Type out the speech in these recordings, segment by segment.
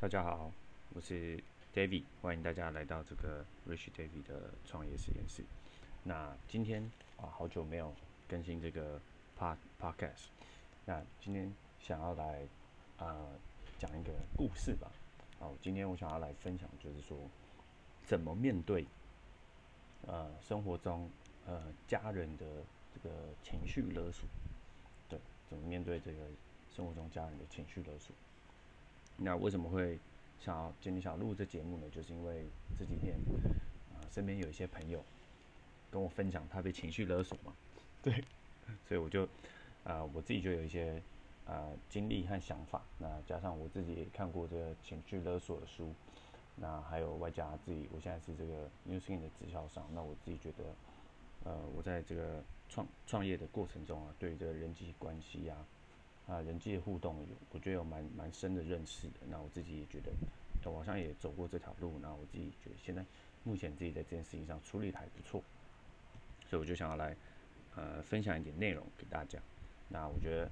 大家好，我是 David，欢迎大家来到这个 Rich David 的创业实验室。那今天啊，好久没有更新这个 Pod Podcast，那今天想要来啊讲一个故事吧。好，今天我想要来分享，就是说怎么面对呃生活中呃家人的这个情绪勒索，对，怎么面对这个生活中家人的情绪勒索。那为什么会想要今天想录这节目呢？就是因为这几天啊，身边有一些朋友跟我分享他被情绪勒索嘛，对，所以我就啊，我自己就有一些啊经历和想法。那加上我自己也看过这个情绪勒索的书，那还有外加自己，我现在是这个 Newskin 的直销商。那我自己觉得，呃，我在这个创创业的过程中啊，对这个人际关系呀。啊，人际的互动有，我觉得有蛮蛮深的认识的。那我自己也觉得，网上也走过这条路。那我自己觉得，现在目前自己在这件事情上处理的还不错，所以我就想要来呃分享一点内容给大家。那我觉得，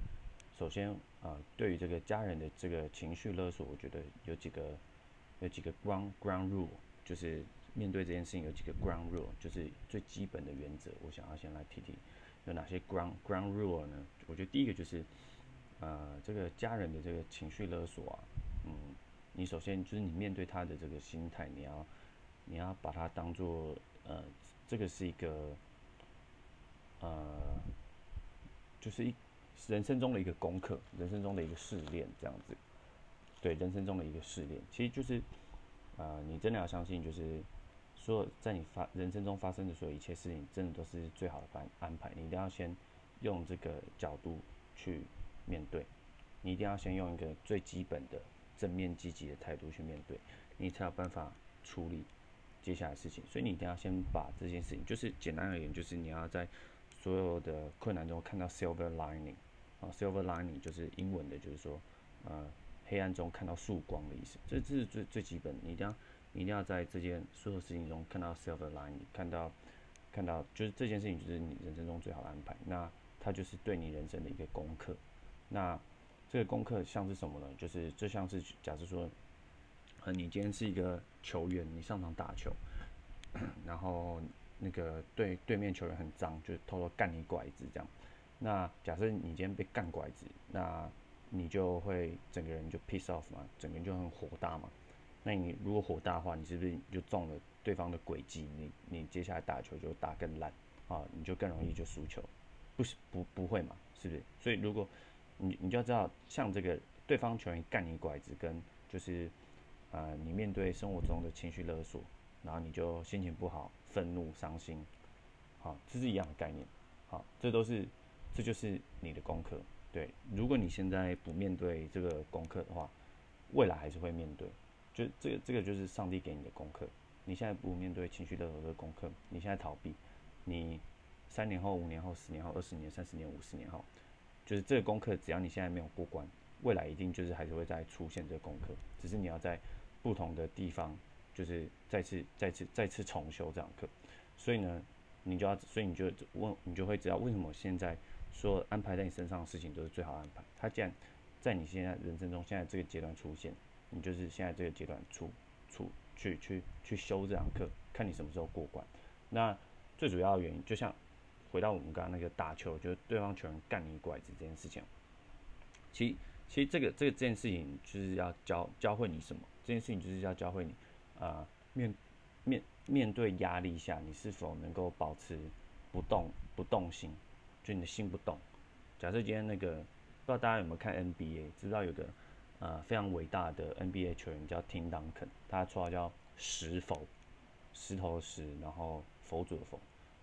首先啊，对于这个家人的这个情绪勒索，我觉得有几个有几个 ground ground rule，就是面对这件事情有几个 ground rule，就是最基本的原则。我想要先来提提有哪些 ground ground rule 呢？我觉得第一个就是。呃，这个家人的这个情绪勒索啊，嗯，你首先就是你面对他的这个心态，你要你要把它当做呃，这个是一个呃，就是一人生中的一个功课，人生中的一个试炼，这样子，对，人生中的一个试炼，其实就是呃，你真的要相信，就是说在你发人生中发生的所有一切事情，真的都是最好的安安排，你一定要先用这个角度去。面对，你一定要先用一个最基本的正面积极的态度去面对，你才有办法处理接下来事情。所以你一定要先把这件事情，就是简单而言，就是你要在所有的困难中看到 silver lining 啊，silver lining 就是英文的，就是说呃黑暗中看到曙光的意思。这这是最最基本的，你一定要你一定要在这件所有事情中看到 silver lining，看到看到就是这件事情就是你人生中最好的安排，那它就是对你人生的一个功课。那这个功课像是什么呢？就是这像是假设说，呃，你今天是一个球员，你上场打球，然后那个对对面球员很脏，就偷偷干你拐子这样。那假设你今天被干拐子，那你就会整个人就 piss off 嘛，整个人就很火大嘛。那你如果火大的话，你是不是就中了对方的诡计？你你接下来打球就打更烂啊，你就更容易就输球。不是不不会嘛？是不是？所以如果你你就要知道，像这个对方球员干你拐子，跟就是呃你面对生活中的情绪勒索，然后你就心情不好、愤怒、伤心，好，这是一样的概念，好，这都是这就是你的功课。对，如果你现在不面对这个功课的话，未来还是会面对。就这个这个就是上帝给你的功课。你现在不面对情绪勒索的功课，你现在逃避，你三年后、五年后、十年后、二十年、三十年、五十年后。就是这个功课，只要你现在没有过关，未来一定就是还是会再出现这个功课，只是你要在不同的地方，就是再次、再次、再次重修这堂课。所以呢，你就要，所以你就问，你就会知道为什么现在说安排在你身上的事情都是最好安排。它既然在你现在人生中现在这个阶段出现，你就是现在这个阶段出出去去去修这堂课，看你什么时候过关。那最主要的原因，就像。回到我们刚刚那个打球，就是对方球员干你拐子这件事情，其实其实这个这个这件事情就是要教教会你什么？这件事情就是要教会你，啊面面面对压力下，你是否能够保持不动不动心，就你的心不动。假设今天那个不知道大家有没有看 NBA，知道有个呃非常伟大的 NBA 球员叫 Tim Duncan，他绰号叫石佛，石头的石，然后佛祖的佛。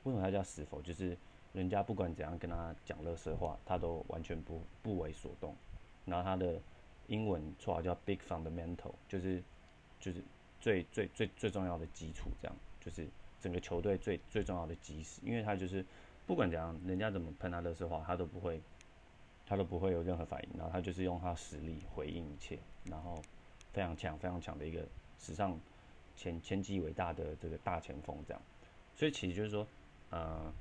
为什么他叫石佛？就是人家不管怎样跟他讲乐色话，他都完全不不为所动。然后他的英文绰号叫 Big Fundamental，就是就是最最最最重要的基础，这样就是整个球队最最重要的基石。因为他就是不管怎样，人家怎么喷他乐色话，他都不会他都不会有任何反应。然后他就是用他实力回应一切，然后非常强非常强的一个史上前前几伟大的这个大前锋，这样。所以其实就是说。呃，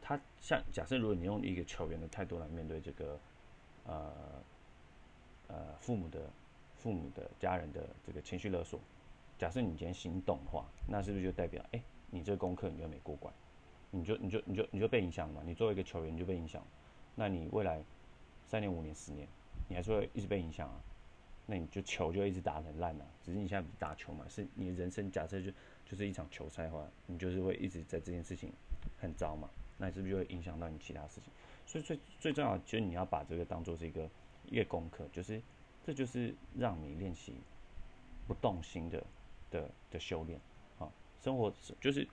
他像假设，如果你用一个球员的态度来面对这个，呃，呃，父母的父母的家人的这个情绪勒索，假设你今天心动的话，那是不是就代表，哎，你这个功课你就没过关，你就你就你就你就被影响了嘛？你作为一个球员你就被影响，那你未来三年五年十年，你还是会一直被影响啊？那你就球就一直打很烂啊，只是你现在打球嘛，是你人生假设就就是一场球赛的话，你就是会一直在这件事情很糟嘛，那你是不是就会影响到你其他事情？所以最最重要就是你要把这个当做是一个一个功课，就是这就是让你练习不动心的的的修炼啊。生活就是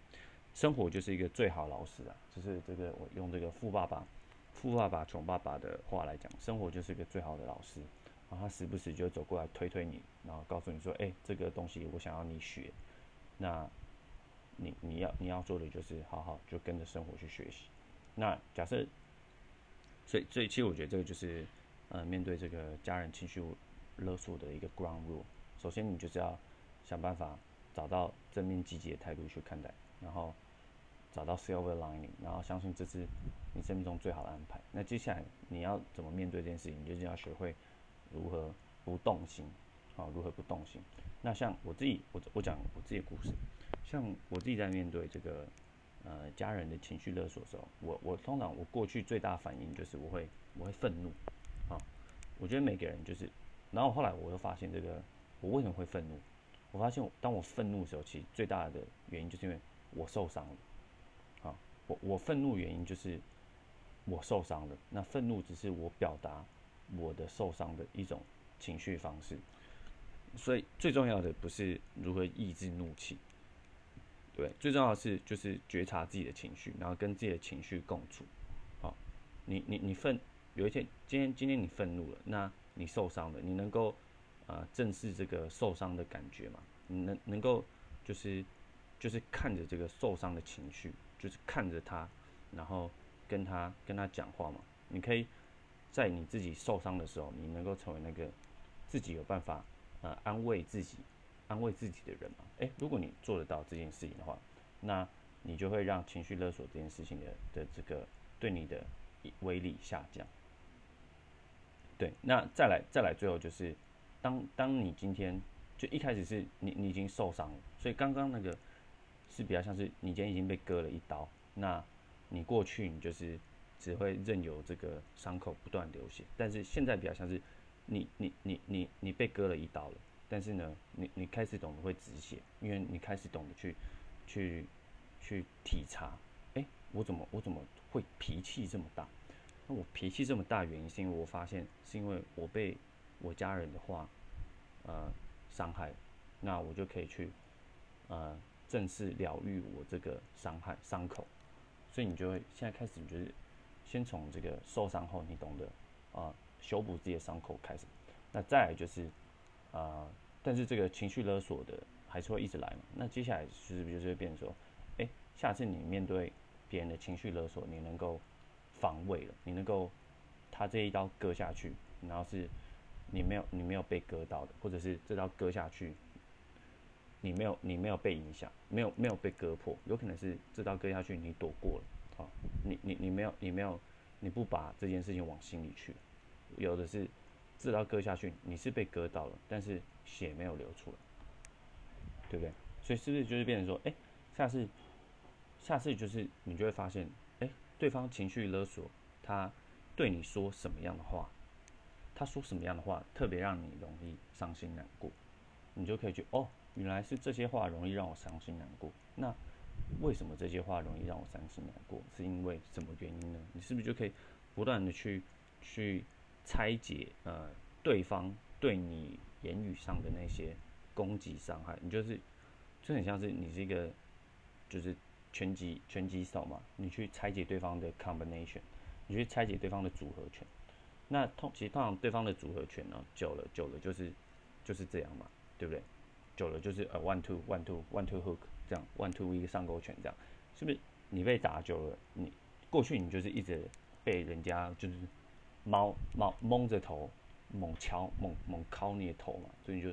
生活就是一个最好老师啊，就是这个我用这个富爸爸富爸爸穷爸爸的话来讲，生活就是一个最好的老师啊。他时不时就走过来推推你，然后告诉你说：“哎，这个东西我想要你学。”那你你要你要做的就是好好就跟着生活去学习。那假设。所以，所以其实我觉得这个就是，呃，面对这个家人情绪勒索的一个 ground rule。首先，你就是要想办法找到正面积极的态度去看待，然后找到 silver lining，然后相信这是你生命中最好的安排。那接下来你要怎么面对这件事情？你就是要学会如何不动心，好，如何不动心。那像我自己，我我讲我自己的故事，像我自己在面对这个。呃，家人的情绪勒索的时候，我我通常我过去最大反应就是我会我会愤怒，啊，我觉得每个人就是，然后后来我又发现这个我为什么会愤怒？我发现当我愤怒的时候，其实最大的原因就是因为我受伤了，啊，我我愤怒原因就是我受伤了，那愤怒只是我表达我的受伤的一种情绪方式，所以最重要的不是如何抑制怒气。对，最重要的是就是觉察自己的情绪，然后跟自己的情绪共处。好，你你你愤，有一天今天今天你愤怒了，那你受伤了，你能够啊正视这个受伤的感觉吗？你能能够就是就是看着这个受伤的情绪，就是看着他，然后跟他跟他讲话嘛？你可以在你自己受伤的时候，你能够成为那个自己有办法呃安慰自己。安慰自己的人嘛，诶，如果你做得到这件事情的话，那你就会让情绪勒索这件事情的的这个对你的威力下降。对，那再来再来，最后就是当当你今天就一开始是你你已经受伤了，所以刚刚那个是比较像是你今天已经被割了一刀，那你过去你就是只会任由这个伤口不断流血，但是现在比较像是你你你你你被割了一刀了。但是呢，你你开始懂得会止血，因为你开始懂得去去去体察，哎，我怎么我怎么会脾气这么大？那我脾气这么大原因是因为我发现是因为我被我家人的话呃伤害，那我就可以去呃正式疗愈我这个伤害伤口，所以你就会现在开始你就是先从这个受伤后你懂得啊修补自己的伤口开始，那再来就是。啊，但是这个情绪勒索的还是会一直来嘛？那接下来是不是就是变说，哎，下次你面对别人的情绪勒索，你能够防卫了，你能够他这一刀割下去，然后是你没有你没有被割到的，或者是这刀割下去，你没有你没有被影响，没有没有被割破，有可能是这刀割下去你躲过了，啊，你你你没有你没有你不把这件事情往心里去，有的是。这刀割下去，你是被割到了，但是血没有流出来，对不对？所以是不是就是变成说，哎，下次，下次就是你就会发现，哎，对方情绪勒索，他对你说什么样的话，他说什么样的话特别让你容易伤心难过，你就可以去哦，原来是这些话容易让我伤心难过。那为什么这些话容易让我伤心难过？是因为什么原因呢？你是不是就可以不断的去去。拆解呃对方对你言语上的那些攻击伤害，你就是就很像是你是一个就是拳击拳击手嘛，你去拆解对方的 combination，你去拆解对方的组合拳。那通其实通常对方的组合拳呢，久了久了就是就是这样嘛，对不对？久了就是呃 one two one two one two hook 这样 one two 一个上勾拳这样，是不是？你被打久了，你过去你就是一直被人家就是。猫猫蒙着头，猛敲猛猛敲你的头嘛，所以你就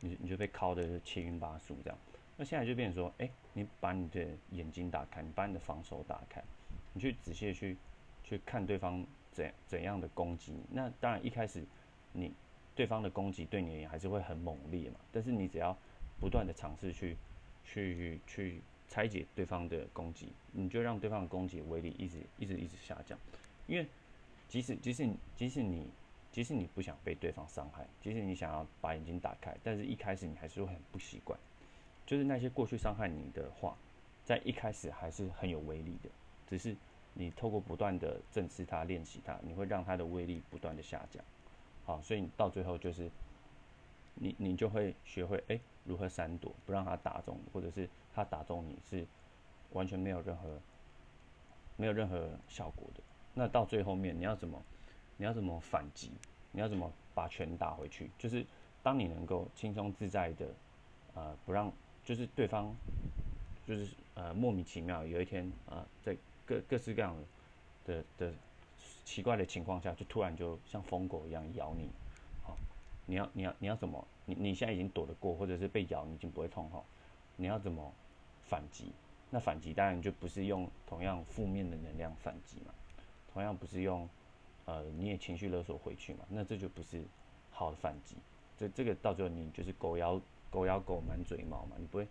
你你就被敲的七晕八素这样。那现在就变成说，哎，你把你的眼睛打开，你把你的防守打开，你去仔细去去看对方怎怎样的攻击。那当然一开始你对方的攻击对你而言还是会很猛烈嘛。但是你只要不断的尝试去去去拆解对方的攻击，你就让对方的攻击威力一直一直一直下降。因为即使即使即使你即使你不想被对方伤害，即使你想要把眼睛打开，但是一开始你还是会很不习惯。就是那些过去伤害你的话，在一开始还是很有威力的，只是你透过不断的正视它、练习它，你会让它的威力不断的下降。好，所以你到最后就是你你就会学会哎如何闪躲，不让他打中，或者是他打中你是完全没有任何没有任何效果的。那到最后面你要怎么你要怎么反击？你要怎么把拳打回去？就是当你能够轻松自在的呃不让。就是对方，就是呃莫名其妙有一天啊，在各各式各样的的的奇怪的情况下，就突然就像疯狗一样咬你，好，你要你要你要怎么？你你现在已经躲得过，或者是被咬你已经不会痛哈，你要怎么反击？那反击当然就不是用同样负面的能量反击嘛，同样不是用呃你也情绪勒索回去嘛，那这就不是好的反击，这这个到最后你就是狗咬。狗咬狗满嘴毛嘛，你不会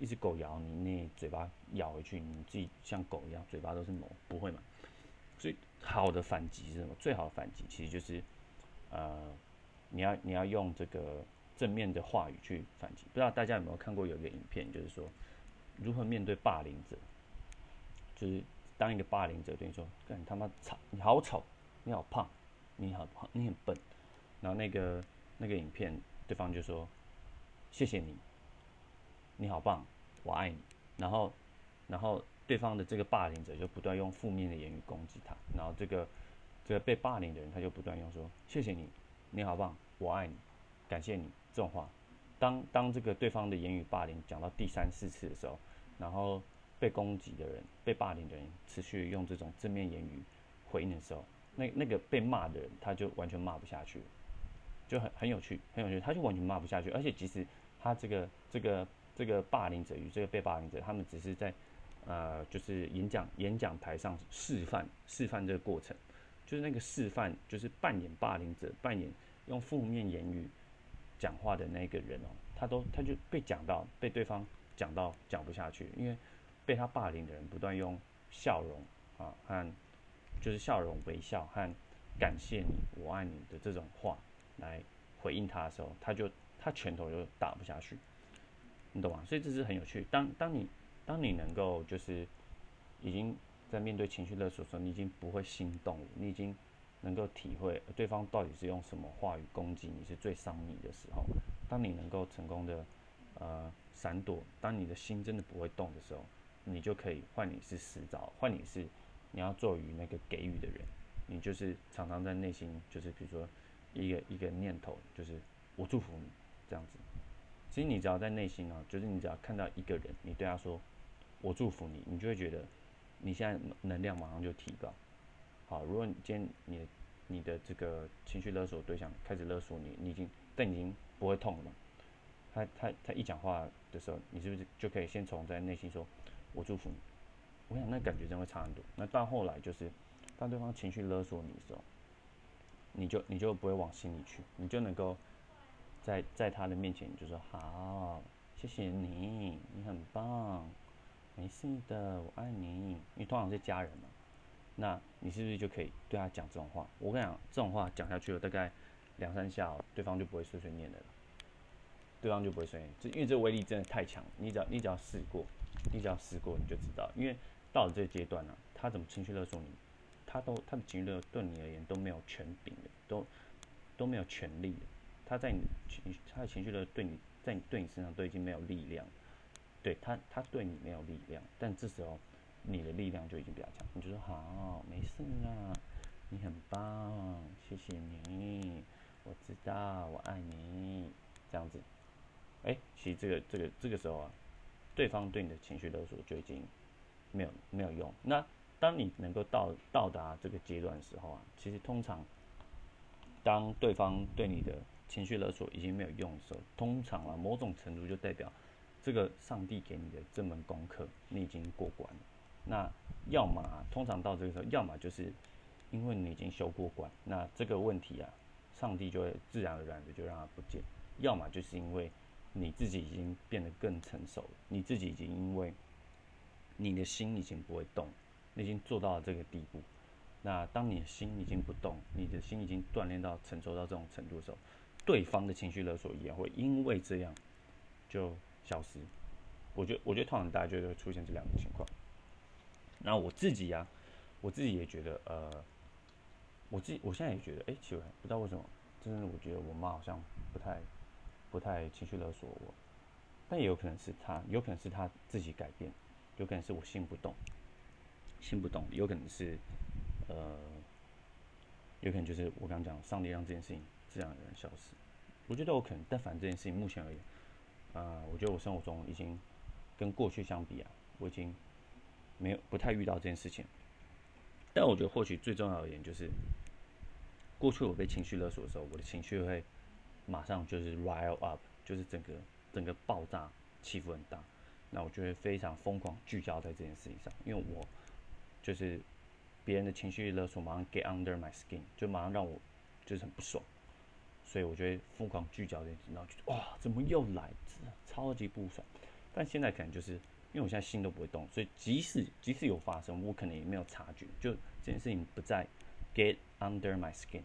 一只狗咬你，你嘴巴咬回去，你自己像狗一样，嘴巴都是毛，不会嘛？所以好的反击是什么？最好的反击其实就是，呃，你要你要用这个正面的话语去反击。不知道大家有没有看过有一个影片，就是说如何面对霸凌者，就是当一个霸凌者对你说：“干你他妈丑，你好丑，你好胖，你好你很笨。”然后那个那个影片，对方就说。谢谢你，你好棒，我爱你。然后，然后对方的这个霸凌者就不断用负面的言语攻击他，然后这个这个被霸凌的人他就不断用说谢谢你，你好棒，我爱你，感谢你这种话。当当这个对方的言语霸凌讲到第三四次的时候，然后被攻击的人、被霸凌的人持续用这种正面言语回应的时候，那那个被骂的人他就完全骂不下去，就很很有趣，很有趣，他就完全骂不下去，而且即使他这个这个这个霸凌者与这个被霸凌者，他们只是在，呃，就是演讲演讲台上示范示范这个过程，就是那个示范，就是扮演霸凌者，扮演用负面言语讲话的那个人哦，他都他就被讲到被对方讲到讲不下去，因为被他霸凌的人不断用笑容啊和就是笑容微笑和感谢你我爱你的这种话来回应他的时候，他就。他拳头就打不下去，你懂吗？所以这是很有趣。当当你当你能够就是已经在面对情绪勒索的时候，你已经不会心动了，你已经能够体会对方到底是用什么话语攻击你是最伤你的时候。当你能够成功的呃闪躲，当你的心真的不会动的时候，你就可以换你是死招，换你是你要做于那个给予的人。你就是常常在内心就是比如说一个一个念头，就是我祝福你。这样子，其实你只要在内心啊，就是你只要看到一个人，你对他说“我祝福你”，你就会觉得你现在能量马上就提高。好，如果你今天你的你的这个情绪勒索对象开始勒索你，你已经但已经不会痛了嘛？他他他一讲话的时候，你是不是就可以先从在内心说“我祝福你”？我想那感觉真会差很多。那到后来就是当对方情绪勒索你的时候，你就你就不会往心里去，你就能够。在在他的面前，就说好，谢谢你，你很棒，没事的，我爱你。因为通常是家人嘛，那你是不是就可以对他讲这种话？我跟你讲，这种话讲下去了，大概两三下，对方就不会碎碎念的了。对方就不会碎念，这因为这威力真的太强。你只要你只要试过，你只要试过，你就知道。因为到了这个阶段呢，他怎么情绪勒索你，他都他的情绪勒对你而言都没有权柄的，都都没有权利的。他在你情，他的情绪的对你，在你对你身上都已经没有力量，对他，他对你没有力量，但这时候你的力量就已经比较强，你就说好，没事啦，你很棒，谢谢你，我知道，我爱你，这样子，哎，其实这个这个这个时候啊，对方对你的情绪勒索就已经没有没有用。那当你能够到到达这个阶段的时候啊，其实通常当对方对你的情绪勒索已经没有用的时候，通常啊，某种程度就代表这个上帝给你的这门功课你已经过关了。那要么通常到这个时候，要么就是因为你已经修过关，那这个问题啊，上帝就会自然而然的就让它不见；要么就是因为你自己已经变得更成熟了，你自己已经因为你的心已经不会动，你已经做到了这个地步。那当你的心已经不动，你的心已经锻炼到承受到这种程度的时候，对方的情绪勒索也会因为这样就消失。我觉得，我觉得通常大家就会出现这两个情况。那我自己呀，我自己也觉得，呃，我自己我现在也觉得，哎，奇怪，不知道为什么，真的，我觉得我妈好像不太不太情绪勒索我，但也有可能是他，有可能是他自己改变，有可能是我心不动，心不动，有可能是，呃，有可能就是我刚讲，上帝让这件事情自然而然消失。我觉得有可能，但反正这件事情目前而言，啊，我觉得我生活中已经跟过去相比啊，我已经。没有不太遇到这件事情，但我觉得或许最重要的一点就是，过去我被情绪勒索的时候，我的情绪会马上就是 rile up，就是整个整个爆炸，起伏很大，那我就会非常疯狂聚焦在这件事情上，因为我就是别人的情绪勒索马上 get under my skin，就马上让我就是很不爽，所以我就会疯狂聚焦在，然后就哇怎么又来，超级不爽，但现在可能就是。因为我现在心都不会动，所以即使即使有发生，我可能也没有察觉，就这件事情不再 get under my skin，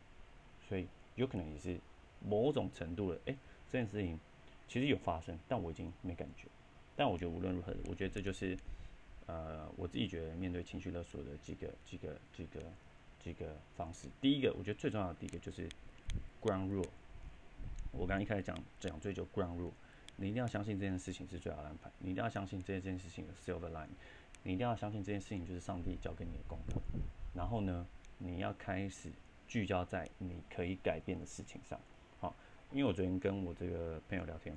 所以有可能也是某种程度的，哎，这件事情其实有发生，但我已经没感觉。但我觉得无论如何，我觉得这就是呃我自己觉得面对情绪勒索的几个几个几个几个方式。第一个，我觉得最重要的第一个就是 ground rule。我刚一开始讲讲追求 ground rule。你一定要相信这件事情是最好的安排，你一定要相信这件事情的 silver line，你一定要相信这件事情就是上帝交给你的功课。然后呢，你要开始聚焦在你可以改变的事情上。因为我昨天跟我这个朋友聊天，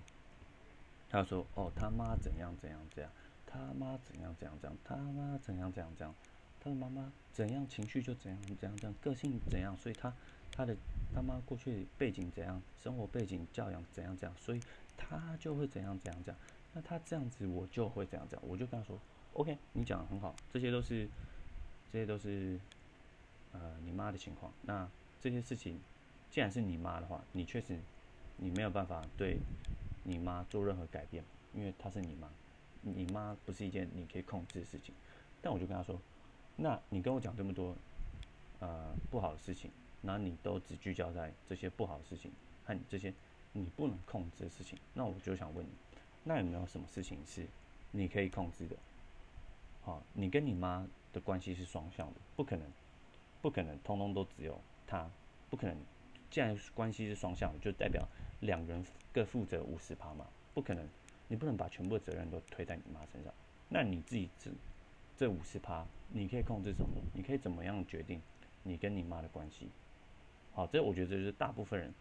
他说：“哦，他妈怎样怎样怎样，他妈怎样怎样怎样，他妈怎样怎样怎样，他的妈妈怎样情绪就怎样怎样怎样，个性怎样，所以他他的他妈过去背景怎样，生活背景教养怎样怎样，所以。”他就会怎样怎样怎样，那他这样子我就会怎样怎样，我就跟他说，OK，你讲的很好，这些都是，这些都是，呃，你妈的情况。那这些事情，既然是你妈的话，你确实，你没有办法对你妈做任何改变，因为她是你妈，你妈不是一件你可以控制的事情。但我就跟她说，那你跟我讲这么多，呃，不好的事情，那你都只聚焦在这些不好的事情和这些。你不能控制的事情，那我就想问你，那有没有什么事情是你可以控制的？好，你跟你妈的关系是双向的，不可能，不可能通通都只有她，不可能。既然关系是双向的，就代表两人各负责五十趴嘛，不可能，你不能把全部责任都推在你妈身上。那你自己这这五十趴，你可以控制什么？你可以怎么样决定你跟你妈的关系？好，这我觉得就是大部分人。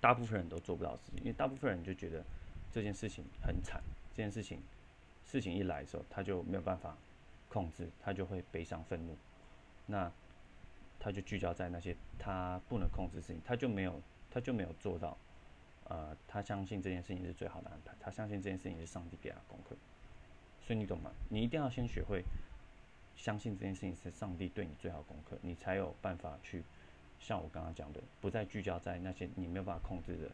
大部分人都做不到的事情，因为大部分人就觉得这件事情很惨，这件事情事情一来的时候，他就没有办法控制，他就会悲伤愤怒，那他就聚焦在那些他不能控制事情，他就没有他就没有做到，呃，他相信这件事情是最好的安排，他相信这件事情是上帝给他功课，所以你懂吗？你一定要先学会相信这件事情是上帝对你最好的功课，你才有办法去。像我刚刚讲的，不再聚焦在那些你没有办法控制的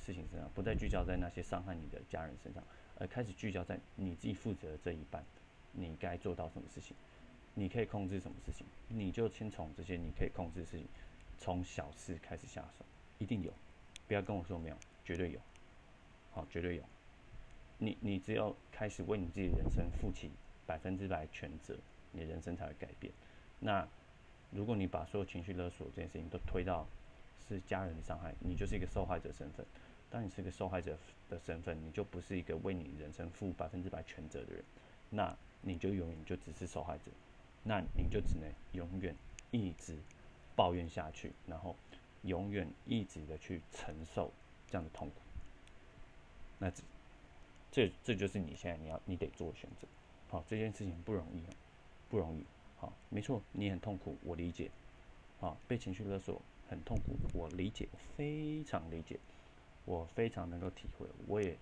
事情身上，不再聚焦在那些伤害你的家人身上，而开始聚焦在你自己负责的这一半，你该做到什么事情，你可以控制什么事情，你就先从这些你可以控制的事情，从小事开始下手，一定有，不要跟我说没有，绝对有，好，绝对有，你你只要开始为你自己的人生负起百分之百全责，你的人生才会改变，那。如果你把所有情绪勒索这件事情都推到是家人的伤害，你就是一个受害者身份。当你是一个受害者的身份，你就不是一个为你人生负百分之百全责的人，那你就永远就只是受害者，那你就只能永远一直抱怨下去，然后永远一直的去承受这样的痛苦。那这这这就是你现在你要你得做的选择。好，这件事情不容易，不容易。好没错，你很痛苦，我理解。好，被情绪勒索很痛苦，我理解，非常理解，我非常能够体会，我也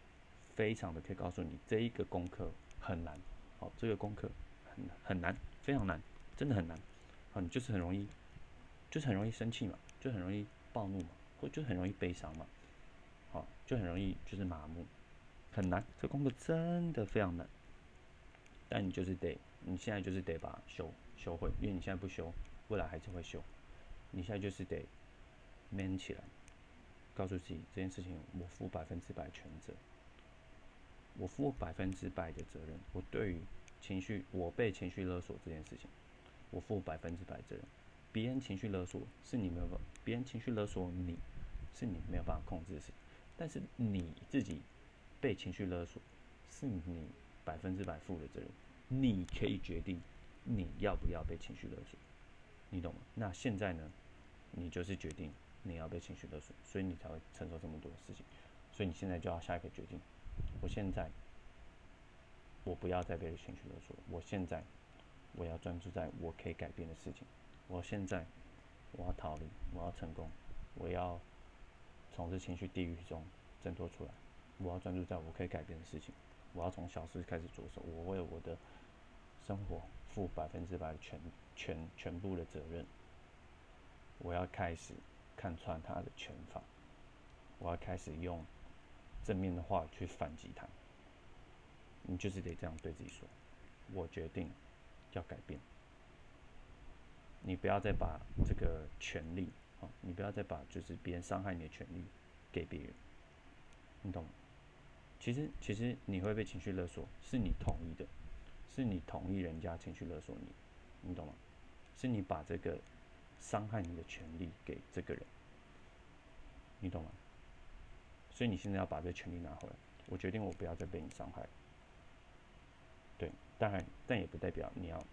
非常的可以告诉你，这一个功课很难。好，这个功课很很难，非常难，真的很难。好，你就是很容易，就是很容易生气嘛，就很容易暴怒嘛，或就很容易悲伤嘛，好，就很容易就是麻木，很难，这工作真的非常难。但你就是得，你现在就是得把修修会，因为你现在不修，未来还是会修。你现在就是得 man 起来，告诉自己这件事情我负百分之百全责，我负百分之百的责任。我对于情绪，我被情绪勒索这件事情，我负百分之百责任。别人情绪勒索是你没有，别人情绪勒索你是你没有办法控制的事情，但是你自己被情绪勒索是你百分之百负的责任。你可以决定你要不要被情绪勒索，你懂吗？那现在呢？你就是决定你要被情绪勒索，所以你才会承受这么多的事情。所以你现在就要下一个决定：我现在我不要再被情绪勒索，我现在我要专注在我可以改变的事情。我现在我要逃离，我要成功，我要从这情绪地狱中挣脱出来。我要专注在我可以改变的事情，我要从小事开始着手。我为我的生活负百分之百全全全部的责任。我要开始看穿他的拳法，我要开始用正面的话去反击他。你就是得这样对自己说：我决定要改变。你不要再把这个权利啊，你不要再把就是别人伤害你的权利给别人。你懂吗？其实其实你会被情绪勒索，是你同意的。是你同意人家情绪勒索你，你懂吗？是你把这个伤害你的权利给这个人，你懂吗？所以你现在要把这个权利拿回来。我决定我不要再被你伤害。当然，但也不代表你要，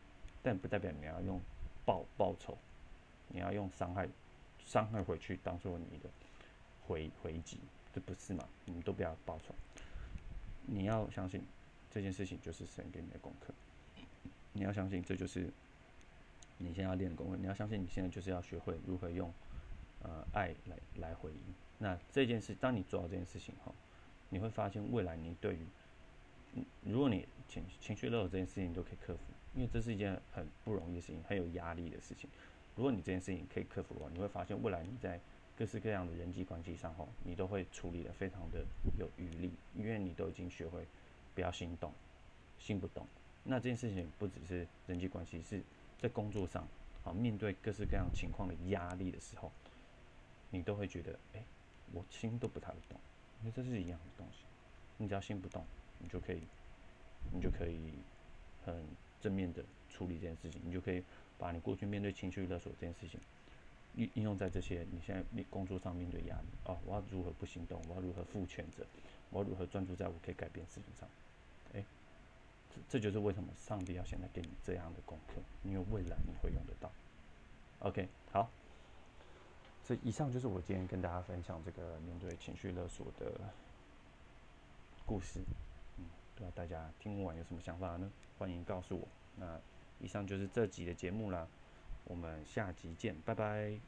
但不代表你要用报报仇，你要用伤害伤害回去当做你的回回击，这不是嘛？你们都不要报仇。你要相信。这件事情就是神给你的功课，你要相信这就是你现在要练的功课。你要相信你现在就是要学会如何用呃爱来来回应。那这件事，当你做到这件事情后，你会发现未来你对于，如果你情情绪勒索这件事情都可以克服，因为这是一件很不容易的事情，很有压力的事情。如果你这件事情可以克服的话，你会发现未来你在各式各样的人际关系上后，你都会处理的非常的有余力，因为你都已经学会。不要心动，心不动。那这件事情不只是人际关系，是在工作上，好面对各式各样情况的压力的时候，你都会觉得，哎，我心都不太会动，因为这是一样的东西。你只要心不动，你就可以，你就可以很正面的处理这件事情。你就可以把你过去面对情绪勒索这件事情，应应用在这些你现在你工作上面对压力。哦，我要如何不行动？我要如何负全责？我要如何专注在我可以改变事情上？哎，这这就是为什么上帝要现在给你这样的功课，因为未来你会用得到。OK，好，这以上就是我今天跟大家分享这个面对情绪勒索的故事。那，大家听完有什么想法呢？欢迎告诉我。那以上就是这集的节目啦，我们下集见，拜拜。